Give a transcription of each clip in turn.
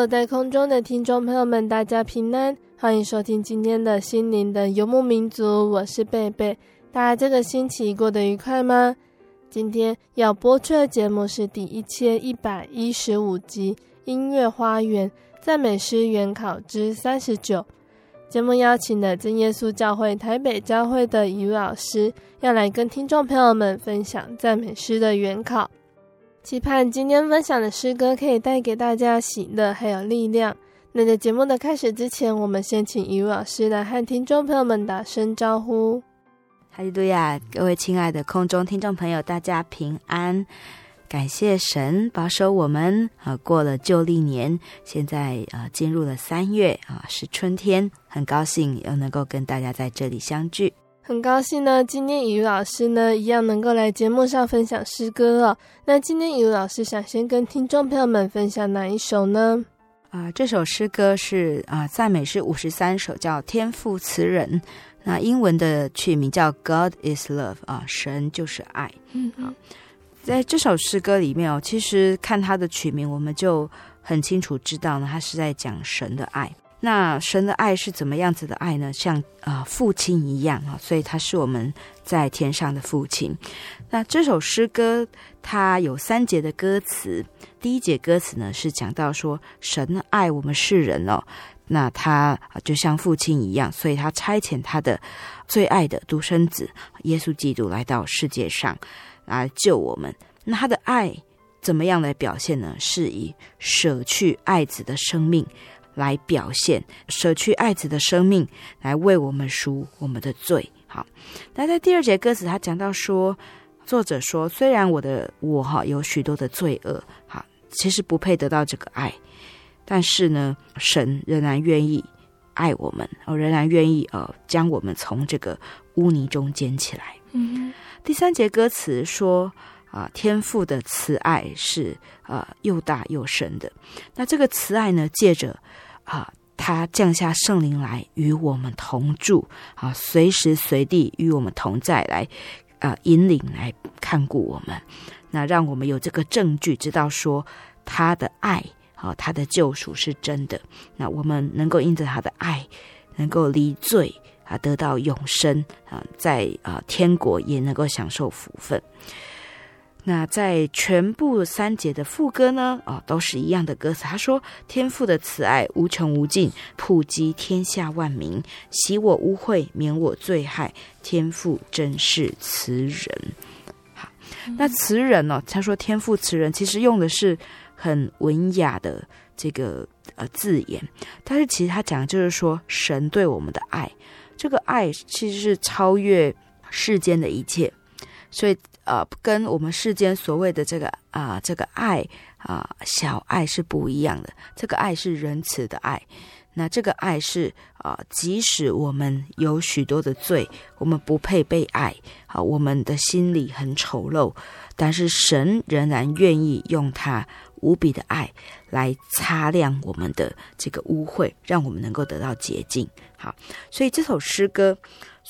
坐在空中的听众朋友们，大家平安，欢迎收听今天的心灵的游牧民族，我是贝贝。大家这个星期过得愉快吗？今天要播出的节目是第一千一百一十五集《音乐花园赞美诗原考之三十九》。节目邀请了真耶稣教会台北教会的一位老师，要来跟听众朋友们分享赞美诗的原考。期盼今天分享的诗歌可以带给大家喜乐还有力量。那在节目的开始之前，我们先请一位老师来和听众朋友们打声招呼。哈利路亚，各位亲爱的空中听众朋友，大家平安！感谢神保守我们啊，过了旧历年，现在啊进入了三月啊，是春天，很高兴又能够跟大家在这里相聚。很高兴呢，今天雨老师呢一样能够来节目上分享诗歌哦。那今天雨老师想先跟听众朋友们分享哪一首呢？啊、呃，这首诗歌是啊赞美诗五十三首，叫《天赋词人》。那英文的曲名叫《God is Love》啊，神就是爱。嗯，好，在这首诗歌里面哦，其实看它的曲名，我们就很清楚知道呢，它是在讲神的爱。那神的爱是怎么样子的爱呢？像啊、父亲一样啊，所以他是我们在天上的父亲。那这首诗歌它有三节的歌词，第一节歌词呢是讲到说神爱我们世人哦，那他就像父亲一样，所以他差遣他的最爱的独生子耶稣基督来到世界上来救我们。那他的爱怎么样来表现呢？是以舍去爱子的生命。来表现舍去爱子的生命，来为我们赎我们的罪。好，那在第二节歌词，他讲到说，作者说，虽然我的我哈有许多的罪恶，哈，其实不配得到这个爱，但是呢，神仍然愿意爱我们，哦，仍然愿意呃将我们从这个污泥中捡起来。嗯，第三节歌词说。啊，天父的慈爱是啊又大又深的。那这个慈爱呢，借着啊，他降下圣灵来与我们同住，啊，随时随地与我们同在，来啊引领来看顾我们。那让我们有这个证据，知道说他的爱，啊，他的救赎是真的。那我们能够因着他的爱，能够离罪啊，得到永生啊，在啊天国也能够享受福分。那在全部三节的副歌呢，啊、哦，都是一样的歌词。他说：“天父的慈爱无穷无尽，普及天下万民，洗我污秽，免我罪害。天父真是慈人。”好，那慈人呢、哦？他说：“天父慈人，其实用的是很文雅的这个呃字眼，但是其实他讲的就是说，神对我们的爱，这个爱其实是超越世间的一切，所以。”呃，跟我们世间所谓的这个啊、这个爱啊、小爱是不一样的。这个爱是仁慈的爱，那这个爱是啊、即使我们有许多的罪，我们不配被爱啊、呃，我们的心里很丑陋，但是神仍然愿意用他无比的爱来擦亮我们的这个污秽，让我们能够得到洁净。好，所以这首诗歌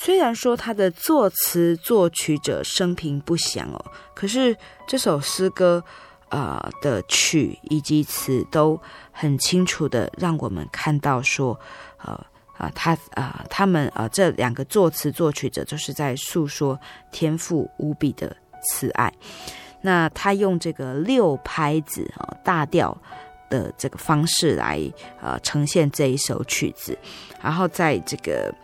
虽然说他的作词作曲者生平不详哦，可是这首诗歌啊、的曲以及词都很清楚的让我们看到说，呃啊他啊他们啊这两个作词作曲者就是在诉说天赋无比的慈爱。那他用这个六拍子啊大调的这个方式来呃呈现这一首曲子，然后在这个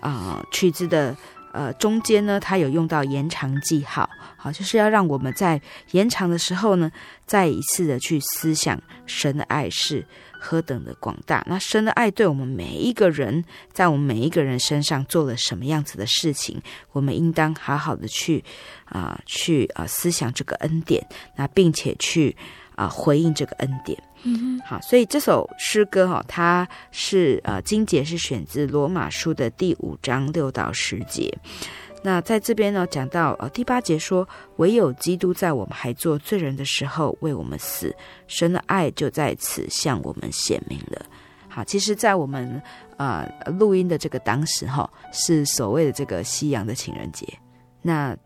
啊、呃、曲子的呃中间呢，它有用到延长记号，好，就是要让我们在延长的时候呢，再一次的去思想神的爱是何等的广大。那神的爱对我们每一个人，在我们每一个人身上做了什么样子的事情，我们应当好好的去。啊、去啊、思想这个恩典，那并且去啊、呃，回应这个恩典。嗯哼，好，所以这首诗歌哈、哦，它是呃，经节是选自罗马书的第五章六到十节。那在这边呢，讲到呃第八节说，唯有基督在我们还做罪人的时候为我们死，神的爱就在此向我们显明了。好，其实，在我们啊、呃、录音的这个当时哈、哦，是所谓的这个夕阳的情人节。那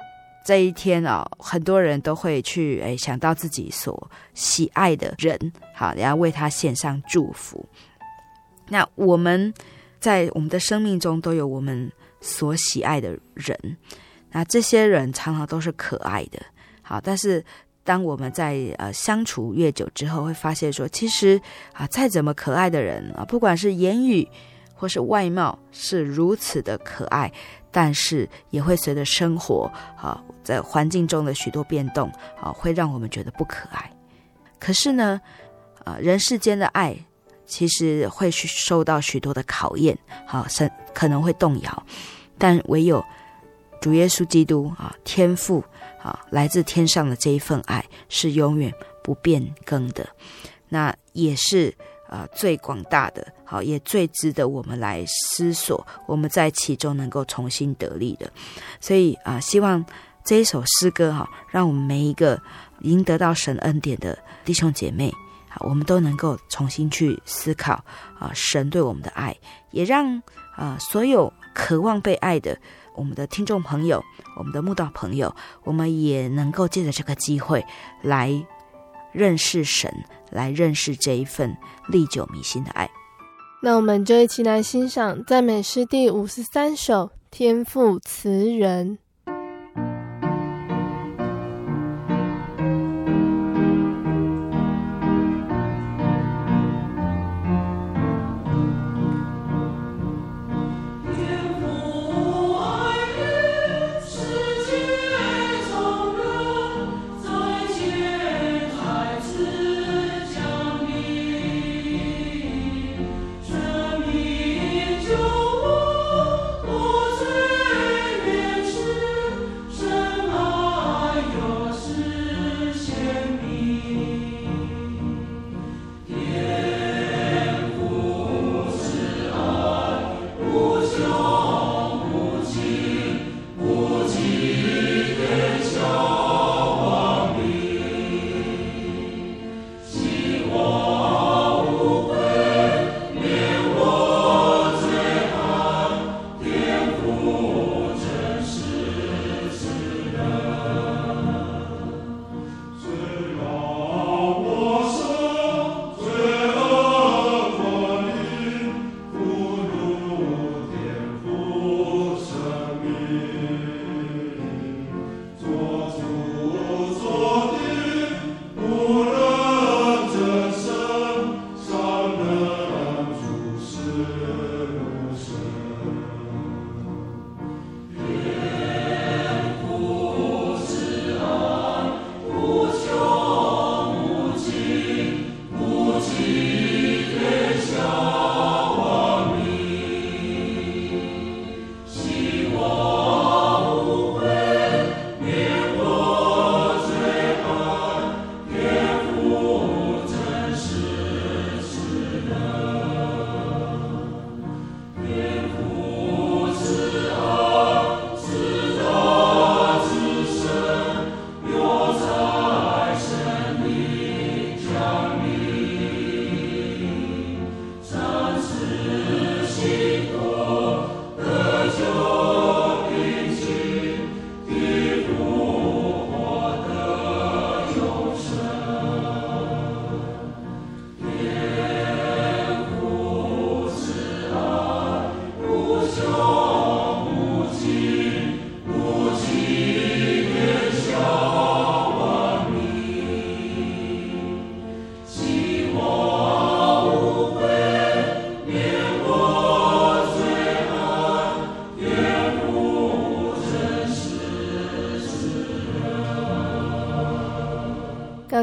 这一天啊、很多人都会去诶想到自己所喜爱的人，好，然后为他献上祝福。那我们在我们的生命中都有我们所喜爱的人，那这些人常常都是可爱的，好，但是当我们在呃相处越久之后，会发现说，其实啊，再怎么可爱的人啊，不管是言语或是外貌，是如此的可爱。但是也会随着生活啊，在环境中的许多变动啊，会让我们觉得不可爱。可是呢，啊，人世间的爱其实会去受到许多的考验，好，甚可能会动摇。但唯有主耶稣基督啊，天父啊，来自天上的这一份爱是永远不变更的。那也是。啊、最广大的，好，也最值得我们来思索，我们在其中能够重新得力的。所以啊、希望这一首诗歌哈，让我们每一个已经得到神恩典的弟兄姐妹，好，我们都能够重新去思考啊、神对我们的爱，也让啊、所有渴望被爱的我们的听众朋友，我们的慕道朋友，我们也能够借着这个机会来认识神。来认识这一份历久弥新的爱，那我们就一起来欣赏赞美诗第五十三首《天赋词人》。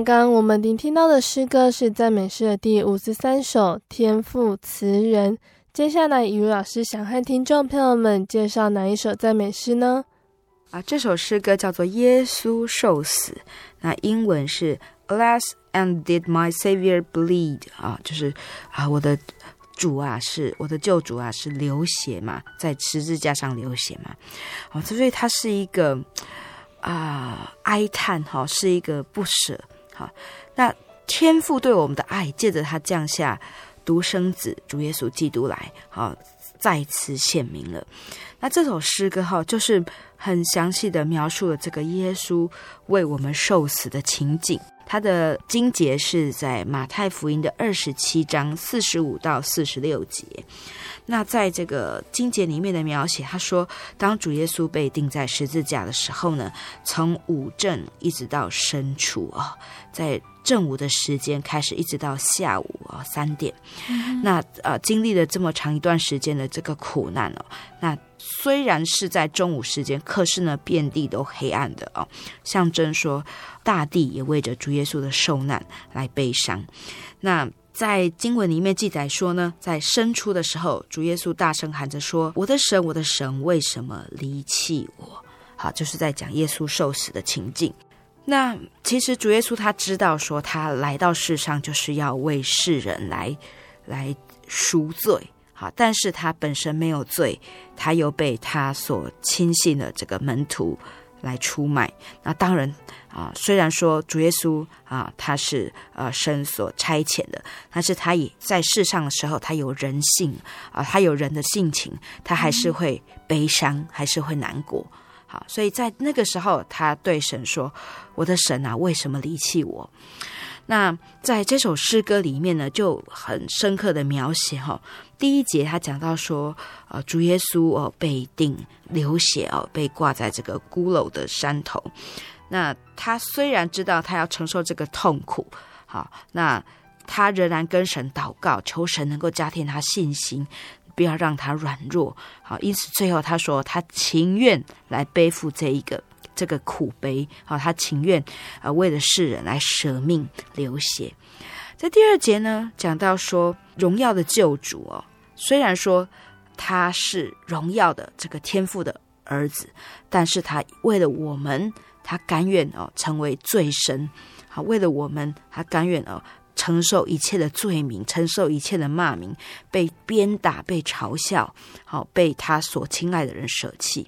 刚我们聆听到的诗歌是赞美诗的第五十三首《天赋词人》。接下来，雨老师想和听众朋友们介绍哪一首赞美诗呢？啊，这首诗歌叫做《耶稣受死》，那英文是 Alas, and did my Savior bleed？啊，就是啊，我的主啊，是我的救主啊，是流血嘛，在十字架上流血嘛。好，所以它是一个啊哀叹哈，是一个不舍。好，那天父对我们的爱，借着他降下。独生子主耶稣基督来，好，再次显明了。那这首诗歌哈，就是很详细的描述了这个耶稣为我们受死的情景。它的经节是在马太福音的二十七章四十五到四十六节。那在这个经节里面的描写，他说，当主耶稣被钉在十字架的时候呢，从五正一直到深处啊，在正午的时间开始，一直到下午啊三点，嗯、那呃经历了这么长一段时间的这个苦难哦，那虽然是在中午时间，可是呢遍地都黑暗的哦，象征说大地也为着主耶稣的受难来悲伤，那。在经文里面记载说呢，在生出的时候，主耶稣大声喊着说：“我的神，我的神，为什么离弃我？”好，就是在讲耶稣受死的情境。那其实主耶稣他知道说，他来到世上就是要为世人来来赎罪。好，但是他本身没有罪，他又被他所亲信的这个门徒来出卖。那当然。啊，虽然说主耶稣啊，他是呃神所差遣的，但是他也在世上的时候，他有人性啊，他有人的性情，他还是会悲伤，还是会难过。好，所以在那个时候，他对神说：“我的神啊，为什么离弃我？”那在这首诗歌里面呢，就很深刻的描写哈。第一节他讲到说，呃，主耶稣哦被钉流血哦，被挂在这个孤陋的山头。那他虽然知道他要承受这个痛苦，好，那他仍然跟神祷告，求神能够加添他信心，不要让他软弱，好，因此最后他说他情愿来背负这一个这个苦悲，好，他情愿啊为了世人来舍命流血。在第二节呢，讲到说荣耀的救主哦，虽然说他是荣耀的这个天父的儿子，但是他为了我们。他甘愿哦成为罪身，好，为了我们，他甘愿哦承受一切的罪名，承受一切的骂名，被鞭打，被嘲笑，好，被他所亲爱的人舍弃。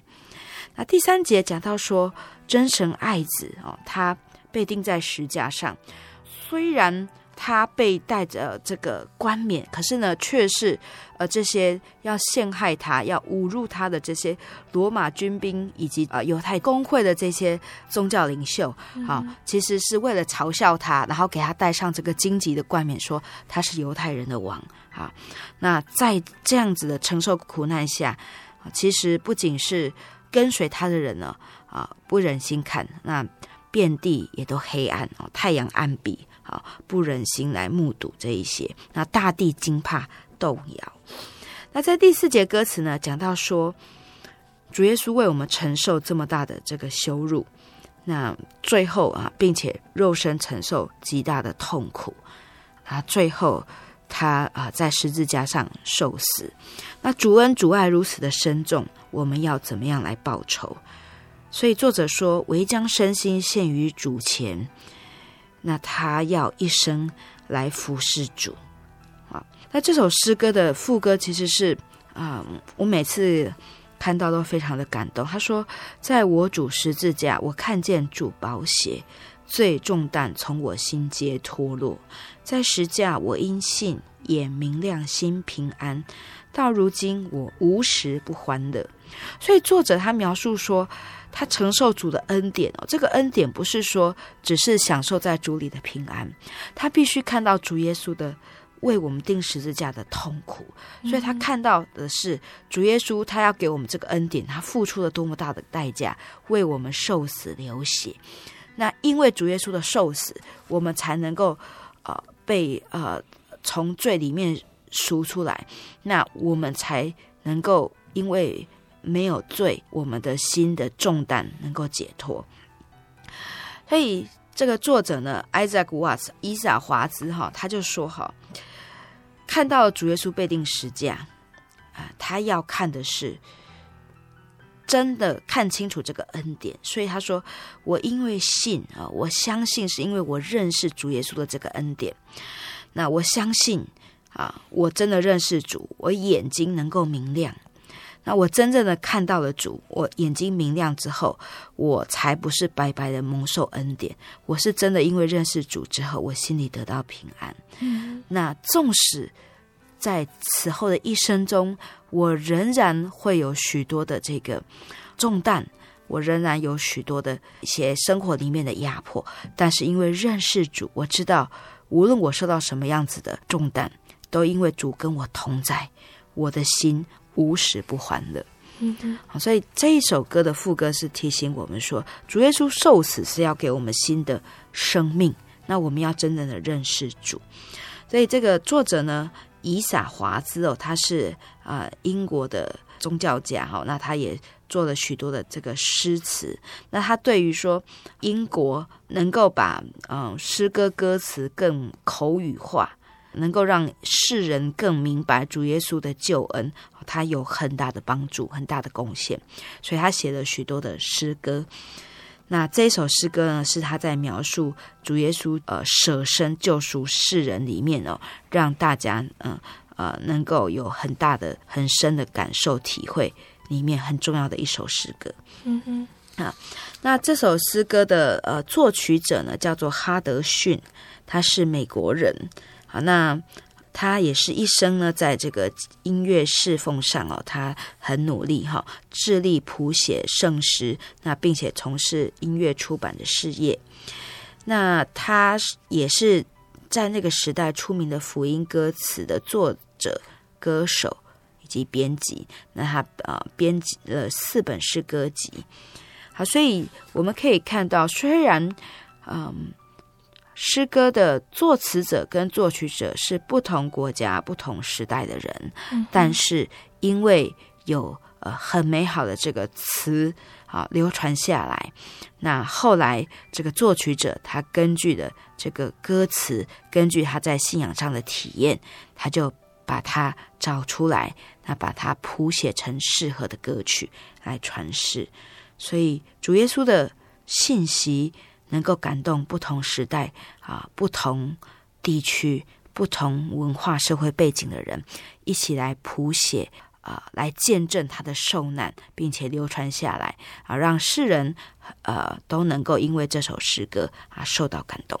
那第三节讲到说，真神爱子哦，他被钉在石架上，虽然。他被带着这个冠冕，可是呢，却是呃这些要陷害他、要侮辱他的这些罗马军兵以及呃犹太公会的这些宗教领袖，好、嗯，其实是为了嘲笑他，然后给他戴上这个荆棘的冠冕，说他是犹太人的王。好，那在这样子的承受苦难下，其实不仅是跟随他的人呢，啊，不忍心看，那遍地也都黑暗哦，太阳暗闭。啊，不忍心来目睹这一些，那大地惊怕动摇。那在第四节歌词呢，讲到说，主耶稣为我们承受这么大的这个羞辱，那最后啊，并且肉身承受极大的痛苦，啊，最后他啊在十字架上受死。那主恩主爱如此的深重，我们要怎么样来报仇？所以作者说，唯将身心献于主前。那他要一生来服侍主，啊，那这首诗歌的副歌其实是啊、嗯，我每次看到都非常的感动。他说：“在我主十字架，我看见主宝血，罪重担从我心皆脱落。在十架，我因信也明亮，心平安。到如今，我无时不欢乐。”所以作者他描述说。他承受主的恩典哦，这个恩典不是说只是享受在主里的平安，他必须看到主耶稣的为我们钉十字架的痛苦，所以他看到的是主耶稣，他要给我们这个恩典，他付出了多么大的代价，为我们受死流血。那因为主耶稣的受死，我们才能够呃被呃从罪里面赎出来，那我们才能够因为。没有罪，我们的心的重担能够解脱。所以这个作者呢，Isaac Watts 伊萨华兹哈，他就说哈，看到主耶稣被钉十架啊，他要看的是真的看清楚这个恩典，所以他说，我因为信啊，我相信是因为我认识主耶稣的这个恩典，那我相信啊，我真的认识主，我眼睛能够明亮。那我真正的看到了主，我眼睛明亮之后，我才不是白白的蒙受恩典，我是真的因为认识主之后，我心里得到平安。嗯，那纵使在此后的一生中，我仍然会有许多的这个重担，我仍然有许多的一些生活里面的压迫，但是因为认识主，我知道无论我受到什么样子的重担，都因为主跟我同在，我的心。无时不欢乐，嗯哼，所以这一首歌的副歌是提醒我们说，主耶稣受死是要给我们新的生命。那我们要真正的认识主。所以这个作者呢，以撒华兹哦，他是啊、呃、英国的宗教家哈，那他也做了许多的这个诗词。那他对于说英国能够把嗯、呃、诗歌歌词更口语化。能够让世人更明白主耶稣的救恩，他有很大的帮助，很大的贡献，所以他写了许多的诗歌。那这首诗歌呢，是他在描述主耶稣呃舍身救赎世人里面哦，让大家嗯呃，呃能够有很大的很深的感受体会里面很重要的一首诗歌。嗯哼啊，那这首诗歌的呃作曲者呢，叫做哈德逊，他是美国人。好，那他也是一生呢，在这个音乐侍奉上哦，他很努力哈，致力谱写圣诗，那并且从事音乐出版的事业。那他也是在那个时代出名的福音歌词的作者、歌手以及编辑。那他啊，编辑了四本诗歌集。好，所以我们可以看到，虽然嗯。诗歌的作词者跟作曲者是不同国家、不同时代的人，嗯、但是因为有呃很美好的这个词啊流传下来，那后来这个作曲者他根据的这个歌词，根据他在信仰上的体验，他就把它找出来，那把它谱写成适合的歌曲来传世，所以主耶稣的信息。能够感动不同时代啊、不同地区、不同文化、社会背景的人，一起来谱写啊，来见证他的受难，并且流传下来啊，让世人呃都能够因为这首诗歌啊受到感动。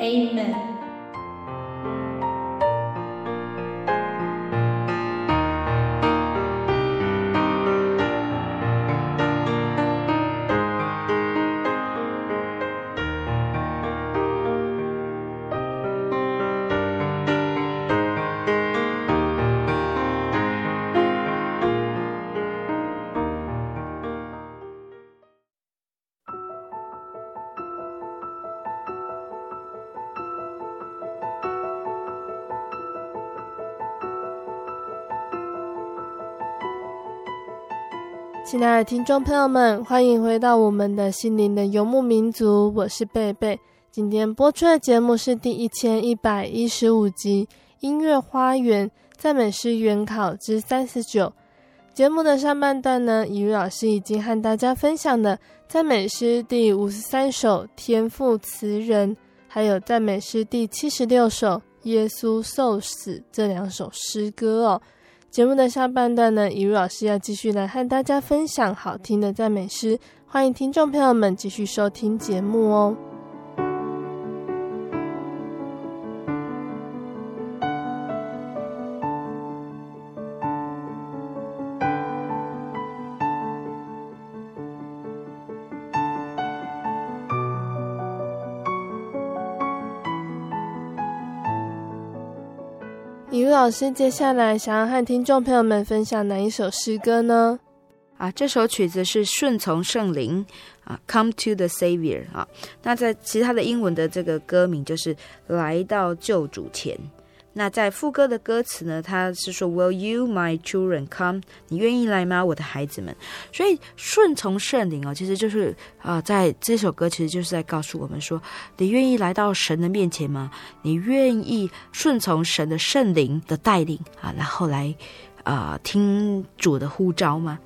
Amen. 听众朋友们，欢迎回到我们的心灵的游牧民族，我是贝贝。今天播出的节目是第一千一百一十五集《音乐花园赞美诗原考之三十九》。节目的上半段呢，怡如老师已经和大家分享了赞美诗第五十三首《天赋词人》，还有赞美诗第七十六首《耶稣受死》这两首诗歌哦。节目的下半段呢，怡如老师要继续来和大家分享好听的赞美诗，欢迎听众朋友们继续收听节目哦。老师，接下来想要和听众朋友们分享哪一首诗歌呢？啊，这首曲子是顺从圣灵啊，Come to the Savior 啊。那在其他的英文的这个歌名就是来到救主前。那在副歌的歌词呢，他是说 Will you, my children, come？你愿意来吗，我的孩子们？所以顺从圣灵哦，其实就是啊、呃，在这首歌其实就是在告诉我们说，你愿意来到神的面前吗？你愿意顺从神的圣灵的带领啊，然后来啊、呃、听主的呼召吗？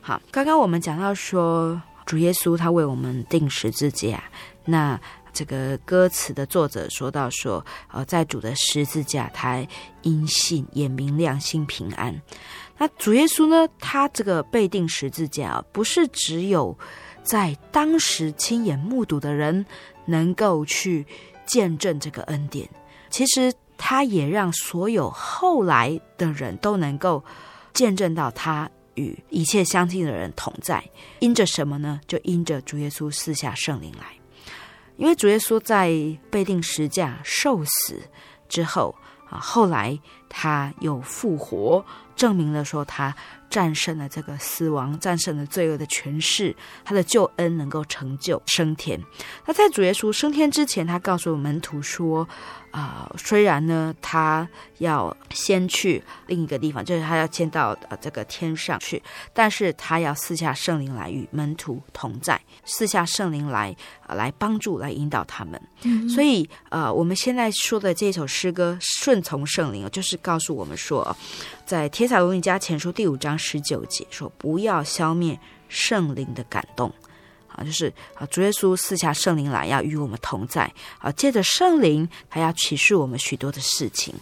好，刚刚我们讲到说，主耶稣他为我们钉十字架，那。这个歌词的作者说到说，呃，在主的十字架，他因信也明亮，心平安。那主耶稣呢，他这个被钉十字架啊，不是只有在当时亲眼目睹的人能够去见证这个恩典，其实他也让所有后来的人都能够见证到他与一切相信的人同在。因着什么呢？就因着主耶稣赐下圣灵来。因为主耶稣在被定十架受死之后啊，后来他又复活，证明了说他战胜了这个死亡，战胜了罪恶的权势，他的救恩能够成就升天。那在主耶稣升天之前，他告诉门徒说。啊、呃，虽然呢，他要先去另一个地方，就是他要先到呃这个天上去，但是他要赐下圣灵来与门徒同在，赐下圣灵来、呃、来帮助、来引导他们。所以呃，我们现在说的这首诗歌《顺从圣灵》，就是告诉我们说，在帖撒罗尼加前书第五章十九节说，不要消灭圣灵的感动。啊，就是啊，主耶稣赐下圣灵来，要与我们同在啊。借着圣灵，还要启示我们许多的事情。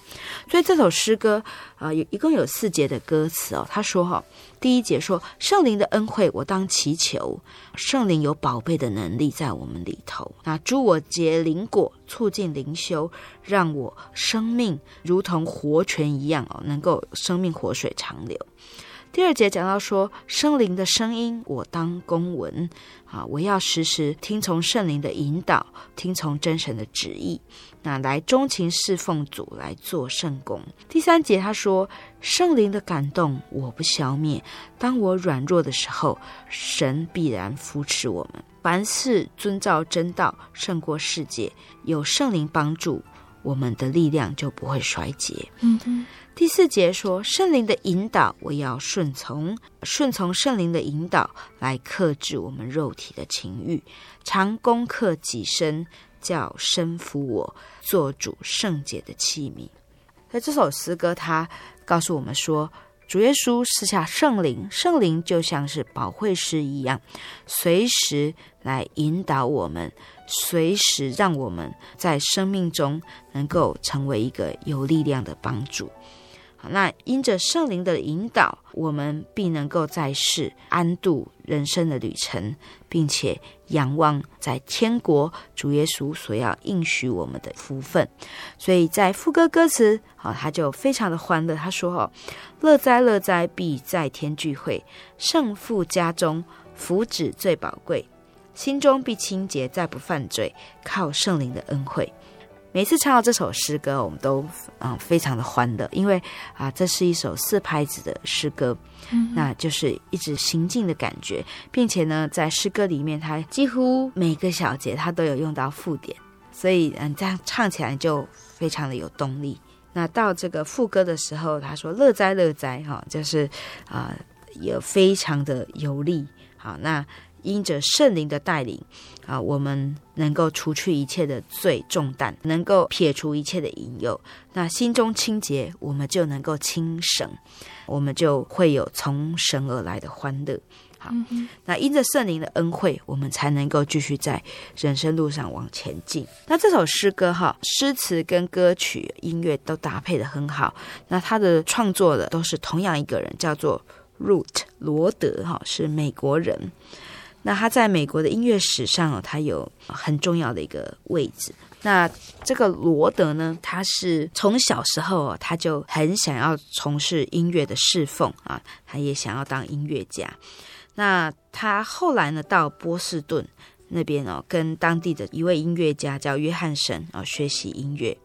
所以这首诗歌啊，有一共有四节的歌词哦。他说：“哈，第一节说圣灵的恩惠，我当祈求。圣灵有宝贝的能力在我们里头，那诸我结灵果，促进灵修，让我生命如同活泉一样哦，能够生命活水长流。”第二节讲到说，圣灵的声音我当公文啊，我要时时听从圣灵的引导，听从真神的旨意，那来钟情侍奉主，来做圣工。第三节他说，圣灵的感动我不消灭，当我软弱的时候，神必然扶持我们。凡事遵照真道，胜过世界，有圣灵帮助，我们的力量就不会衰竭。嗯哼。第四节说，圣灵的引导，我要顺从，顺从圣灵的引导来克制我们肉体的情欲，常攻克己身，叫身服我，做主圣洁的器皿。那这首诗歌，它告诉我们说，主耶稣赐下圣灵，圣灵就像是保惠师一样，随时来引导我们，随时让我们在生命中能够成为一个有力量的帮助。那因着圣灵的引导，我们必能够在世安度人生的旅程，并且仰望在天国主耶稣所要应许我们的福分。所以在副歌歌词，啊，他就非常的欢乐。他说：“哦，乐哉乐哉，必在天聚会，圣父家中福祉最宝贵，心中必清洁，再不犯罪，靠圣灵的恩惠。”每次唱到这首诗歌，我们都嗯非常的欢乐，因为啊，这是一首四拍子的诗歌，嗯，那就是一直行进的感觉，并且呢，在诗歌里面，它几乎每个小节它都有用到附点，所以嗯，这样唱起来就非常的有动力。那到这个副歌的时候，他说“乐哉乐哉”哈，就是啊，也非常的有力。好，那。因着圣灵的带领啊，我们能够除去一切的罪重担，能够撇除一切的引诱。那心中清洁，我们就能够清省，我们就会有从神而来的欢乐。好，嗯、那因着圣灵的恩惠，我们才能够继续在人生路上往前进。那这首诗歌哈，诗词跟歌曲音乐都搭配的很好。那他的创作的都是同样一个人，叫做 Root 罗德哈，是美国人。那他在美国的音乐史上，他有很重要的一个位置。那这个罗德呢，他是从小时候他就很想要从事音乐的侍奉啊，他也想要当音乐家。那他后来呢，到波士顿那边哦，跟当地的一位音乐家叫约翰森啊学习音乐。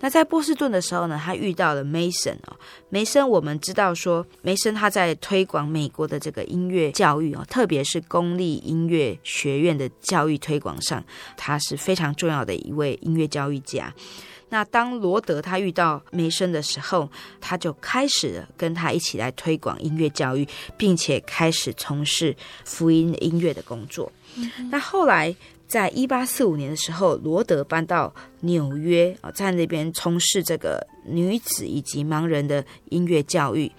那在波士顿的时候呢，他遇到了梅森哦。梅森，我们知道说，梅森他在推广美国的这个音乐教育哦，特别是公立音乐学院的教育推广上，他是非常重要的一位音乐教育家。那当罗德他遇到梅森的时候，他就开始了跟他一起来推广音乐教育，并且开始从事福音音乐的工作。嗯、那后来。在一八四五年的时候，罗德搬到纽约啊，在那边从事这个女子以及盲人的音乐教育。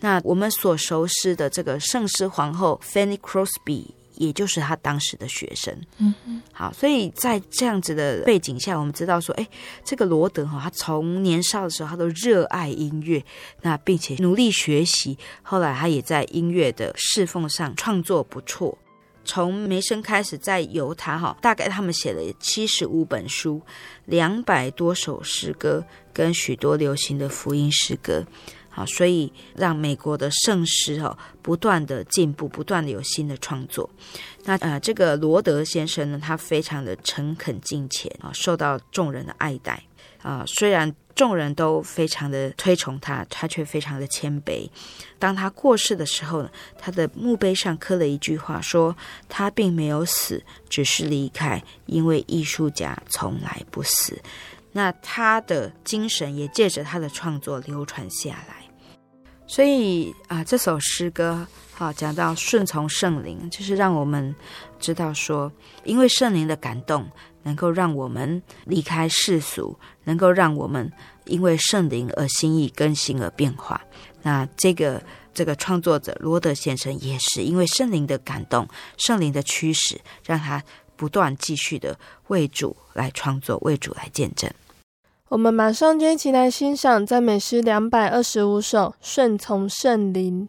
那我们所熟悉的这个圣诗皇后 Fanny Crosby，也就是他当时的学生。嗯嗯，好，所以在这样子的背景下，我们知道说，哎，这个罗德哈，他从年少的时候他都热爱音乐，那并且努力学习，后来他也在音乐的侍奉上创作不错。从梅森开始，在犹他哈，大概他们写了七十五本书，两百多首诗歌，跟许多流行的福音诗歌，好，所以让美国的圣诗哦不断的进步，不断的有新的创作。那呃，这个罗德先生呢，他非常的诚恳敬虔啊，受到众人的爱戴啊。虽然众人都非常的推崇他，他却非常的谦卑。当他过世的时候呢，他的墓碑上刻了一句话，说他并没有死，只是离开，因为艺术家从来不死。那他的精神也借着他的创作流传下来。所以啊，这首诗歌好讲到顺从圣灵，就是让我们知道说，因为圣灵的感动。能够让我们离开世俗，能够让我们因为圣灵而心意更新而变化。那这个这个创作者罗德先生也是因为圣灵的感动，圣灵的驱使，让他不断继续的为主来创作，为主来见证。我们马上就一起来欣赏赞美诗两百二十五首《顺从圣灵》。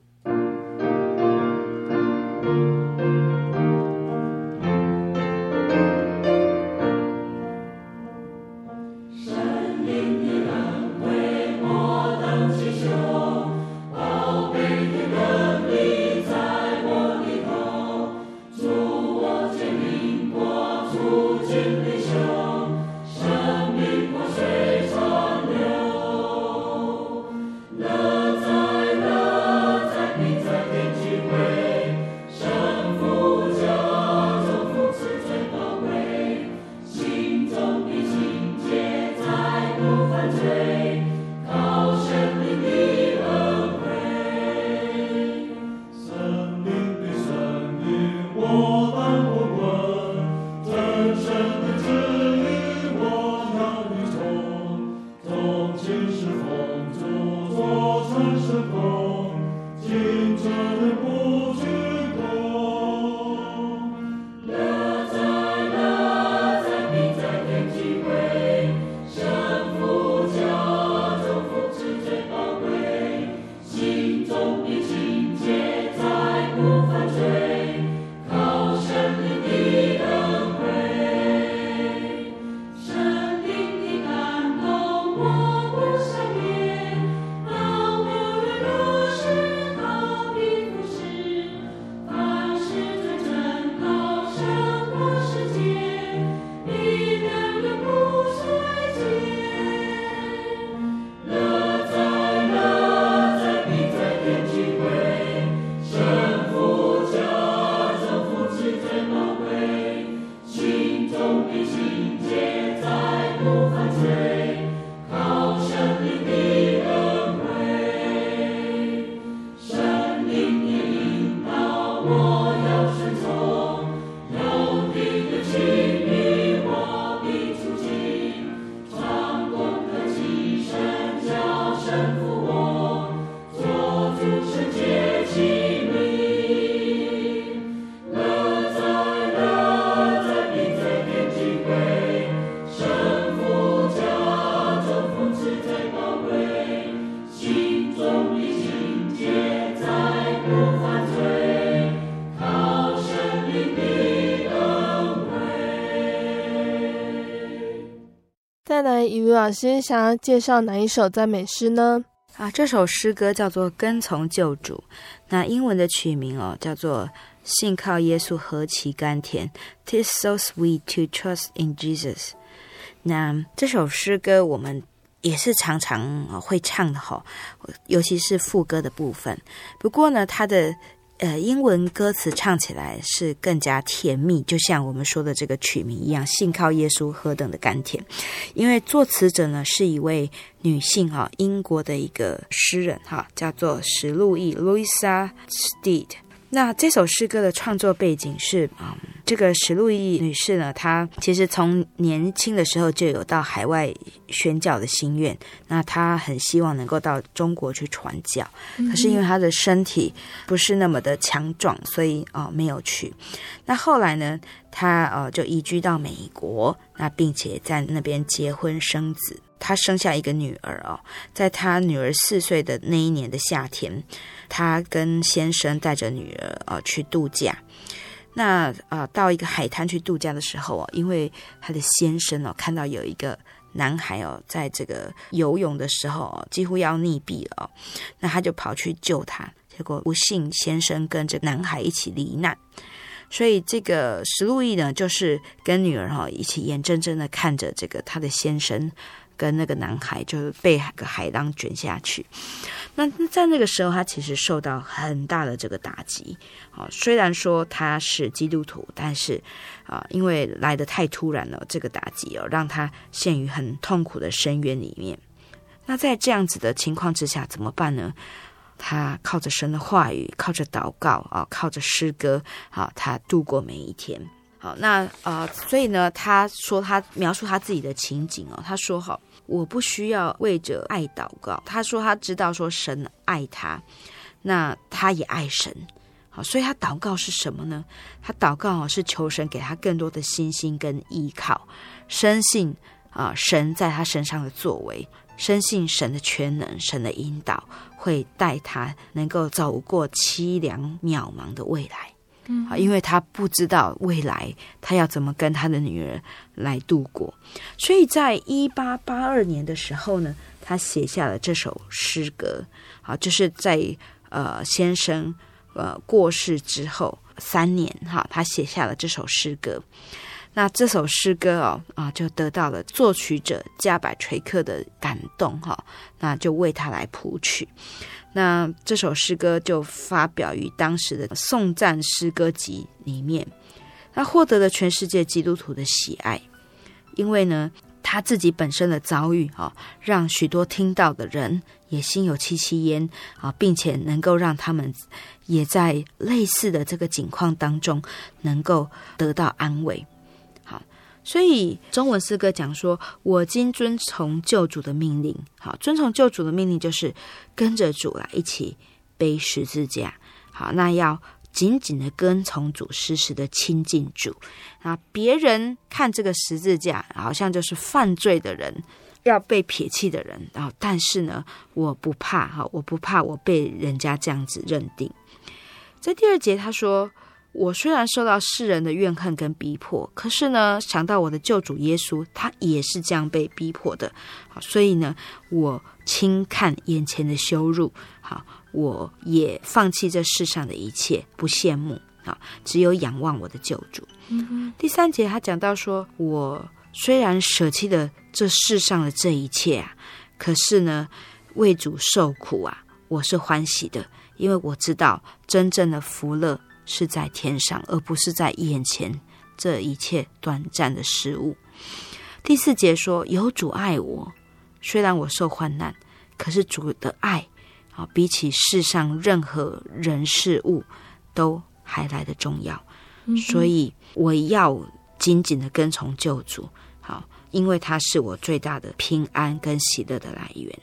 老师想要介绍哪一首赞美诗呢？啊，这首诗歌叫做《跟从救主》，那英文的曲名哦叫做“信靠耶稣何其甘甜 ”，Tis so sweet to trust in Jesus。那这首诗歌我们也是常常会唱的哈，尤其是副歌的部分。不过呢，它的呃，英文歌词唱起来是更加甜蜜，就像我们说的这个曲名一样，“信靠耶稣何等的甘甜”。因为作词者呢是一位女性哈，英国的一个诗人哈，叫做史路易 （Louisa Steed）。那这首诗歌的创作背景是，嗯，这个史路易女士呢，她其实从年轻的时候就有到海外宣教的心愿。那她很希望能够到中国去传教，可是因为她的身体不是那么的强壮，所以哦没有去。那后来呢，她呃就移居到美国，那并且在那边结婚生子。她生下一个女儿哦，在她女儿四岁的那一年的夏天。他跟先生带着女儿啊去度假，那啊到一个海滩去度假的时候哦，因为他的先生哦看到有一个男孩哦在这个游泳的时候哦几乎要溺毙了，那他就跑去救他，结果不幸先生跟这男孩一起罹难，所以这个史路易呢就是跟女儿哈一起眼睁睁的看着这个他的先生跟那个男孩就是被个海浪卷下去。那在那个时候，他其实受到很大的这个打击。啊，虽然说他是基督徒，但是啊，因为来得太突然了，这个打击哦，让他陷于很痛苦的深渊里面。那在这样子的情况之下，怎么办呢？他靠着神的话语，靠着祷告啊，靠着诗歌啊，他度过每一天。好，那啊、所以呢，他说他描述他自己的情景哦，他说好。我不需要为着爱祷告。他说他知道说神爱他，那他也爱神，好，所以他祷告是什么呢？他祷告是求神给他更多的信心跟依靠，深信啊神在他身上的作为，深信神的全能，神的引导会带他能够走过凄凉渺茫的未来。嗯，因为他不知道未来他要怎么跟他的女儿来度过，所以在一八八二年的时候呢，他写下了这首诗歌。啊，就是在呃先生呃过世之后三年，哈，他写下了这首诗歌。那这首诗歌哦啊，就得到了作曲者加百垂克的感动，哈，那就为他来谱曲。那这首诗歌就发表于当时的颂赞诗歌集里面，他获得了全世界基督徒的喜爱，因为呢，他自己本身的遭遇啊，让许多听到的人也心有戚戚焉啊，并且能够让他们也在类似的这个境况当中能够得到安慰。所以中文诗歌讲说：“我今遵从救主的命令，好，遵从救主的命令就是跟着主来一起背十字架。好，那要紧紧的跟从主，时时的亲近主。啊，别人看这个十字架好像就是犯罪的人，要被撇弃的人。然后，但是呢，我不怕，哈，我不怕我被人家这样子认定。在第二节他说。”我虽然受到世人的怨恨跟逼迫，可是呢，想到我的救主耶稣，他也是这样被逼迫的，好，所以呢，我轻看眼前的羞辱，好，我也放弃这世上的一切，不羡慕，好，只有仰望我的救主。嗯。第三节他讲到说，我虽然舍弃了这世上的这一切啊，可是呢，为主受苦啊，我是欢喜的，因为我知道真正的福乐。是在天上，而不是在眼前这一切短暂的事物。第四节说：“有主爱我，虽然我受患难，可是主的爱啊，比起世上任何人事物都还来得重要。嗯、所以我要紧紧的跟从救主，好，因为他是我最大的平安跟喜乐的来源。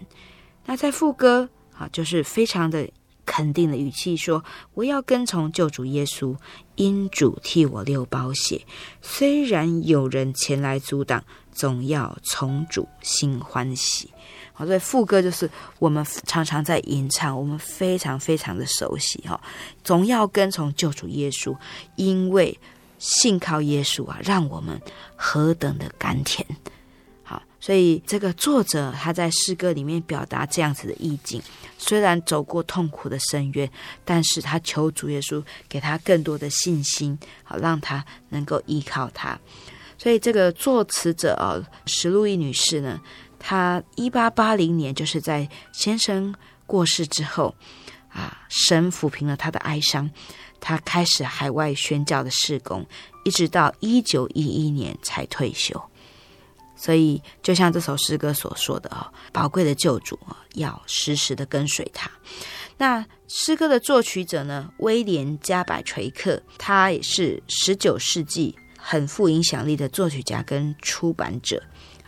那在副歌啊，就是非常的。”肯定的语气说：“我要跟从救主耶稣，因主替我流宝血。虽然有人前来阻挡，总要从主心欢喜。”好，所以副歌就是我们常常在吟唱，我们非常非常的熟悉哈。总要跟从救主耶稣，因为信靠耶稣啊，让我们何等的甘甜。所以，这个作者他在诗歌里面表达这样子的意境：虽然走过痛苦的深渊，但是他求主耶稣给他更多的信心，好让他能够依靠他。所以，这个作词者哦，史路易女士呢，她一八八零年就是在先生过世之后啊，神抚平了她的哀伤，她开始海外宣教的事工，一直到一九一一年才退休。所以，就像这首诗歌所说的啊，宝贵的救主啊，要时时的跟随他。那诗歌的作曲者呢，威廉加百垂克，他也是十九世纪很富影响力的作曲家跟出版者。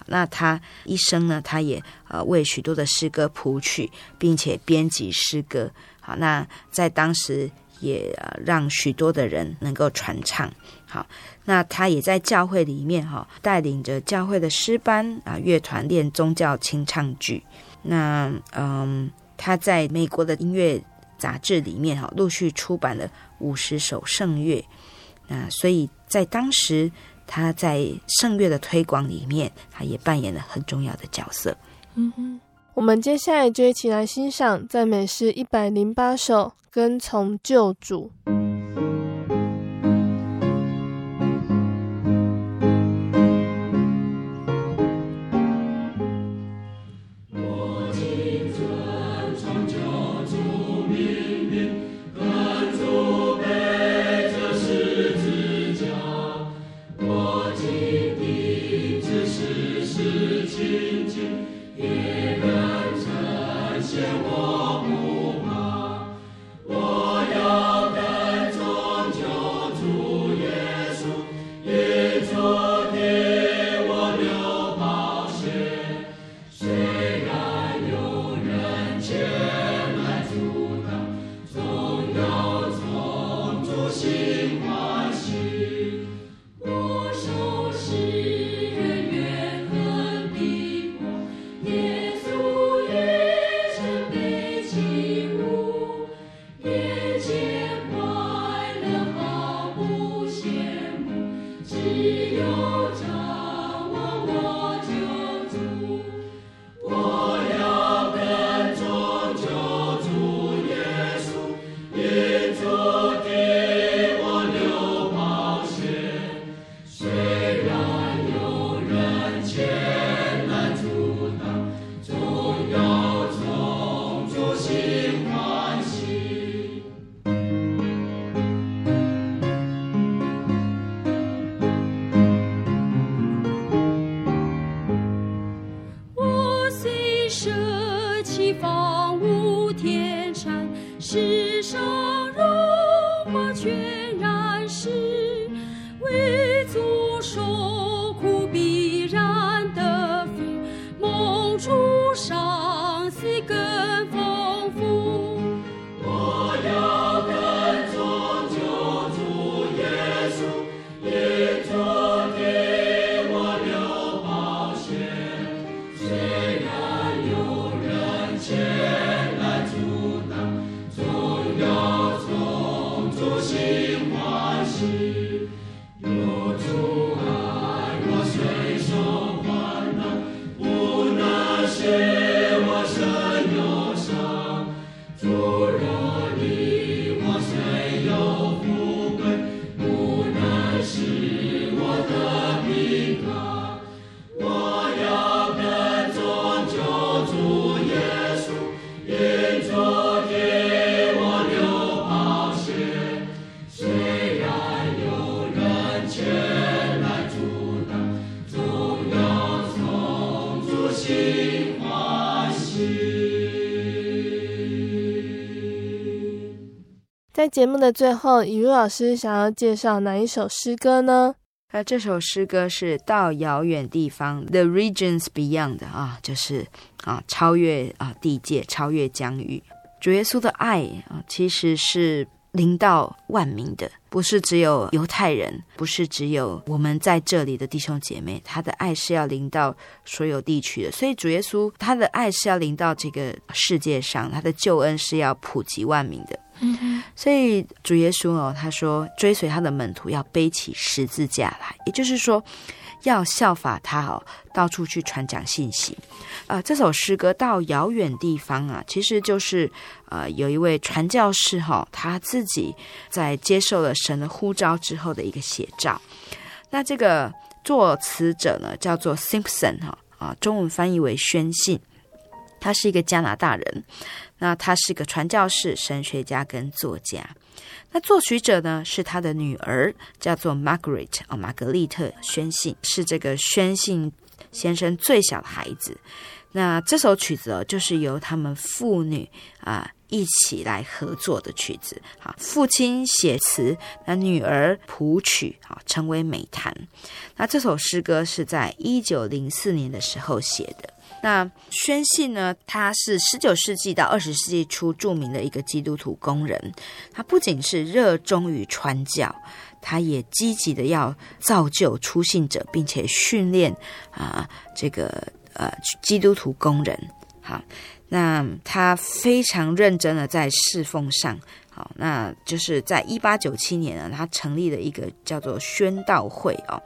那他一生呢，他也呃为许多的诗歌谱曲，并且编辑诗歌。好，那在当时也让许多的人能够传唱。好。那他也在教会里面哈，带领着教会的诗班啊，乐团练宗教清唱剧。那嗯，他在美国的音乐杂志里面哈，陆续出版了五十首圣乐。那所以在当时，他在圣乐的推广里面，他也扮演了很重要的角色。嗯哼，我们接下来就一起来欣赏赞美诗一百零八首《跟从救主》。是为节目的最后，雨露老师想要介绍哪一首诗歌呢？那这首诗歌是到遥远地方，The Regions Beyond 啊，就是啊超越啊地界，超越疆域。主耶稣的爱啊，其实是临到万民的，不是只有犹太人，不是只有我们在这里的弟兄姐妹，他的爱是要临到所有地区的。所以主耶稣他的爱是要临到这个世界上，他的救恩是要普及万民的。所以主耶稣哦，他说追随他的门徒要背起十字架来，也就是说要效法他哦，到处去传讲信息。呃，这首诗歌到遥远地方啊，其实就是呃有一位传教士哈、哦，他自己在接受了神的呼召之后的一个写照。那这个作词者呢，叫做 Simpson 哈啊，中文翻译为宣信，他是一个加拿大人。那他是个传教士、神学家跟作家。那作曲者呢，是他的女儿，叫做 Margaret 哦，玛格丽特宣信，是这个宣信先生最小的孩子。那这首曲子哦，就是由他们父女啊一起来合作的曲子。好，父亲写词，那女儿谱曲，好，成为美谈。那这首诗歌是在一九零四年的时候写的。那宣信呢，他是十九世纪到二十世纪初著名的一个基督徒工人。他不仅是热衷于传教，他也积极的要造就出信者，并且训练啊这个呃基督徒工人。好，那他非常认真的在侍奉上。好，那就是在一八九七年呢，他成立了一个叫做宣道会哦。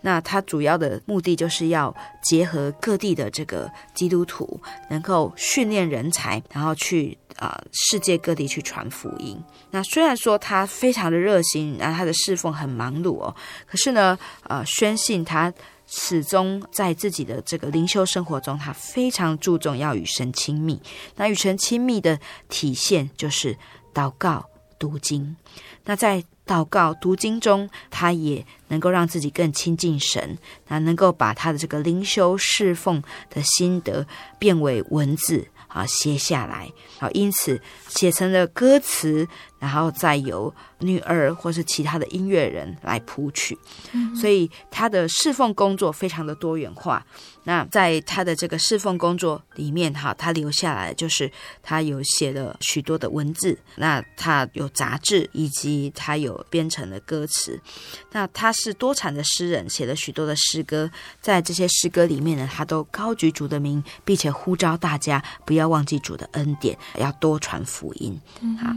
那他主要的目的就是要结合各地的这个基督徒，能够训练人才，然后去啊、世界各地去传福音。那虽然说他非常的热心，然后他的侍奉很忙碌哦，可是呢，呃，宣信他始终在自己的这个灵修生活中，他非常注重要与神亲密。那与神亲密的体现就是祷告、读经。那在祷告、读经中，他也能够让自己更亲近神，那能够把他的这个灵修侍奉的心得变为文字啊，写下来好，因此写成了歌词，然后再由女儿或是其他的音乐人来谱曲，所以他的侍奉工作非常的多元化。那在他的这个侍奉工作里面，哈，他留下来就是他有写了许多的文字，那他有杂志，以及他有编成的歌词。那他是多产的诗人，写了许多的诗歌，在这些诗歌里面呢，他都高举主的名，并且呼召大家不要忘记主的恩典，要多传福音。好。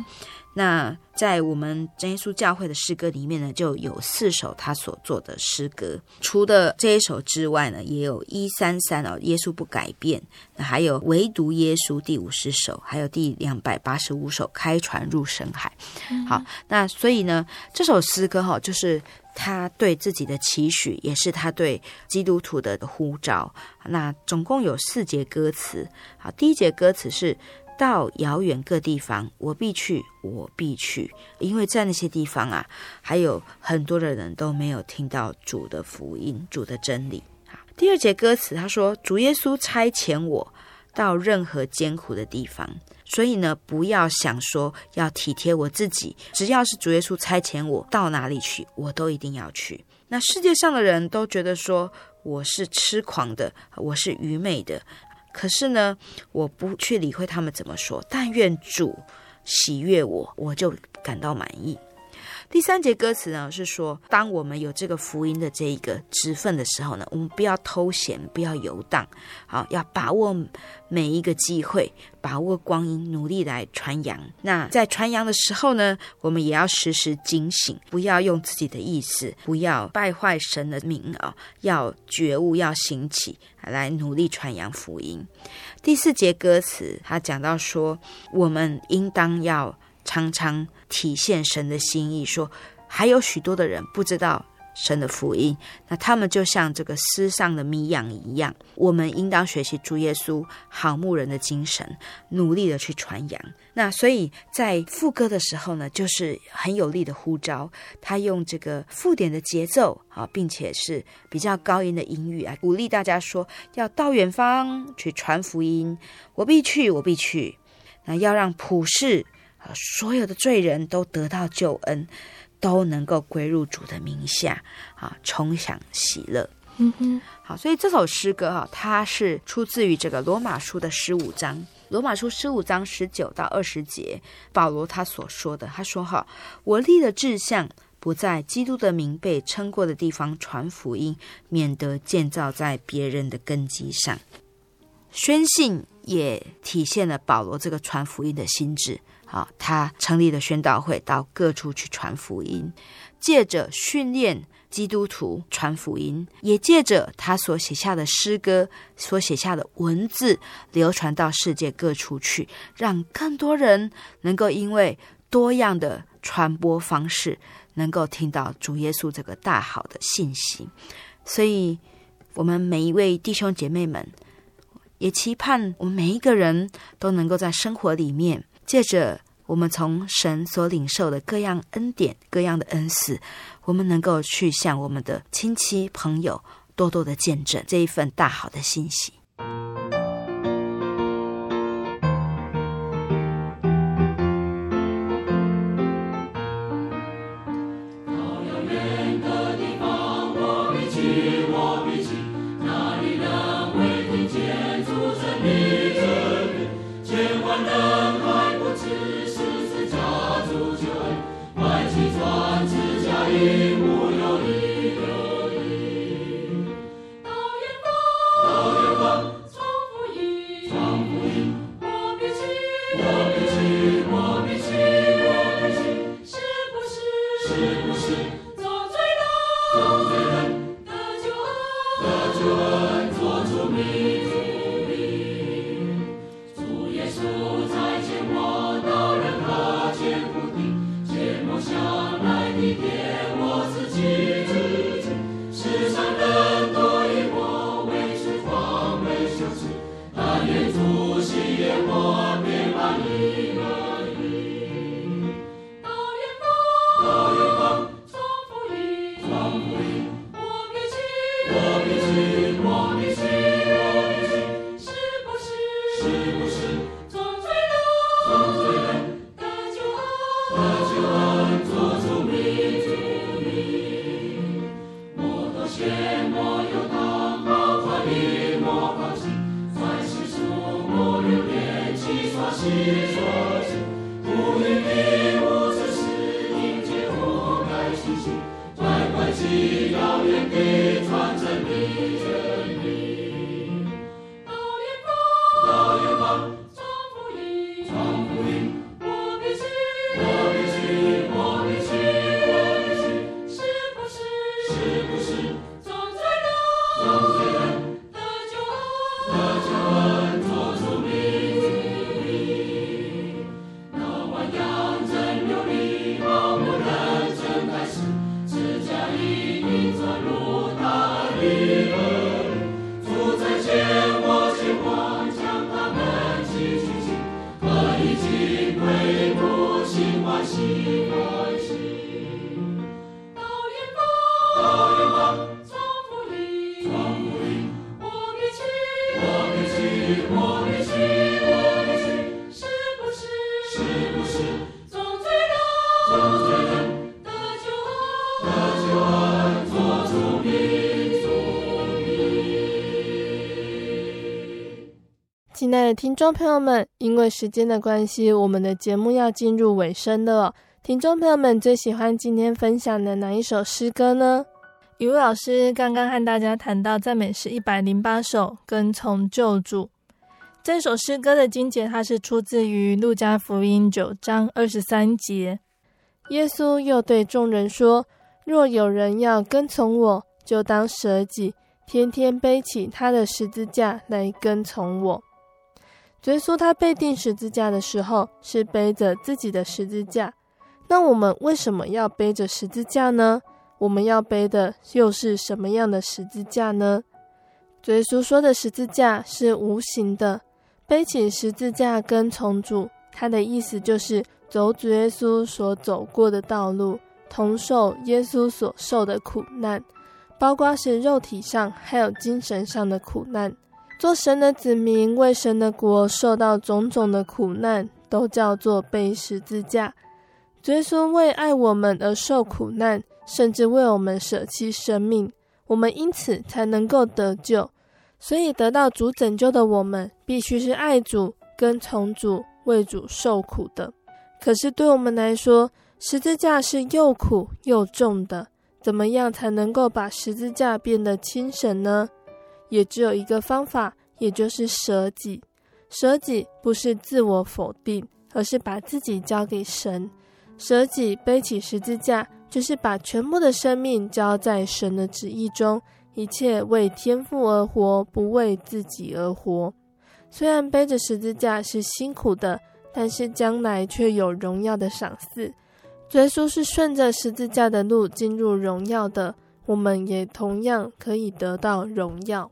那在我们真耶稣教会的诗歌里面呢，就有四首他所做的诗歌。除了这一首之外呢，也有一三三哦，耶稣不改变。那还有唯独耶稣第五十首，还有第两百八十五首开船入深海。嗯、好，那所以呢，这首诗歌哈，就是他对自己的期许，也是他对基督徒的呼召。那总共有四节歌词。好，第一节歌词是。到遥远各地方，我必去，我必去，因为在那些地方啊，还有很多的人都没有听到主的福音、主的真理。第二节歌词他说：“主耶稣差遣我到任何艰苦的地方。所以呢，不要想说要体贴我自己，只要是主耶稣差遣我到哪里去，我都一定要去。那世界上的人都觉得说我是痴狂的，我是愚昧的。可是呢，我不去理会他们怎么说，但愿主喜悦我，我就感到满意。第三节歌词呢是说，当我们有这个福音的这一个职分的时候呢，我们不要偷闲，不要游荡，好，要把握每一个机会，把握光阴，努力来传扬。那在传扬的时候呢，我们也要时时警醒，不要用自己的意思，不要败坏神的名啊，要觉悟，要兴起来努力传扬福音。第四节歌词，他讲到说，我们应当要。常常体现神的心意，说还有许多的人不知道神的福音，那他们就像这个丝上的迷羊一样。我们应当学习主耶稣好牧人的精神，努力的去传扬。那所以在副歌的时候呢，就是很有力的呼召，他用这个附点的节奏啊，并且是比较高音的音域啊，鼓励大家说要到远方去传福音。我必去，我必去。那要让普世。所有的罪人都得到救恩，都能够归入主的名下，啊，重享喜乐。嗯哼，好，所以这首诗歌哈，它是出自于这个罗马书的十五章，罗马书十五章十九到二十节，保罗他所说的，他说哈，我立的志向不在基督的名被称过的地方传福音，免得建造在别人的根基上。宣信也体现了保罗这个传福音的心志。好，他成立了宣道会，到各处去传福音，借着训练基督徒传福音，也借着他所写下的诗歌、所写下的文字，流传到世界各处去，让更多人能够因为多样的传播方式，能够听到主耶稣这个大好的信息。所以，我们每一位弟兄姐妹们，也期盼我们每一个人都能够在生活里面。借着我们从神所领受的各样恩典、各样的恩赐，我们能够去向我们的亲戚朋友多多的见证这一份大好的信息。起初时乌云密布只是迎接我该信息来关系遥远的传承的真理听众朋友们，因为时间的关系，我们的节目要进入尾声了哦。听众朋友们最喜欢今天分享的哪一首诗歌呢？雨露老师刚刚和大家谈到赞美诗一百零八首，跟从救主这首诗歌的经节，它是出自于路加福音九章二十三节。耶稣又对众人说：“若有人要跟从我，就当舍己，天天背起他的十字架来跟从我。”耶稣他被钉十字架的时候，是背着自己的十字架。那我们为什么要背着十字架呢？我们要背的又是什么样的十字架呢？耶稣说的十字架是无形的，背起十字架跟从主，他的意思就是走主耶稣所走过的道路，同受耶稣所受的苦难，包括是肉体上还有精神上的苦难。做神的子民，为神的国受到种种的苦难，都叫做背十字架。耶稣为爱我们而受苦难。甚至为我们舍弃生命，我们因此才能够得救。所以得到主拯救的我们，必须是爱主、跟从主、为主受苦的。可是对我们来说，十字架是又苦又重的。怎么样才能够把十字架变得轻省呢？也只有一个方法，也就是舍己。舍己不是自我否定，而是把自己交给神。舍己，背起十字架。就是把全部的生命交在神的旨意中，一切为天父而活，不为自己而活。虽然背着十字架是辛苦的，但是将来却有荣耀的赏赐。耶稣是顺着十字架的路进入荣耀的，我们也同样可以得到荣耀。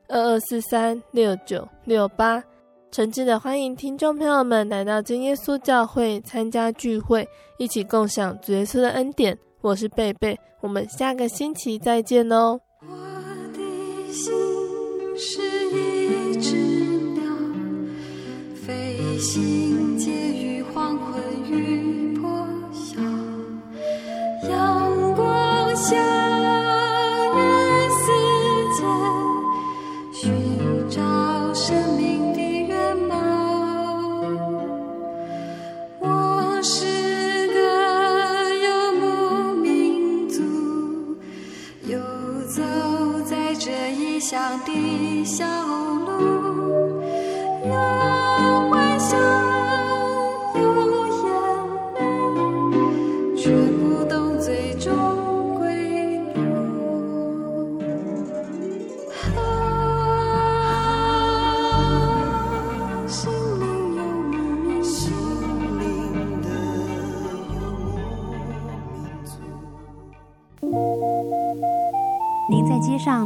二二四三六九六八。诚挚的欢迎听众朋友们来到真耶稣教会参加聚会，一起共享主耶稣的恩典。我是贝贝，我们下个星期再见哦。我的心是一只鸟，飞行介于黄昏与破晓，阳光下。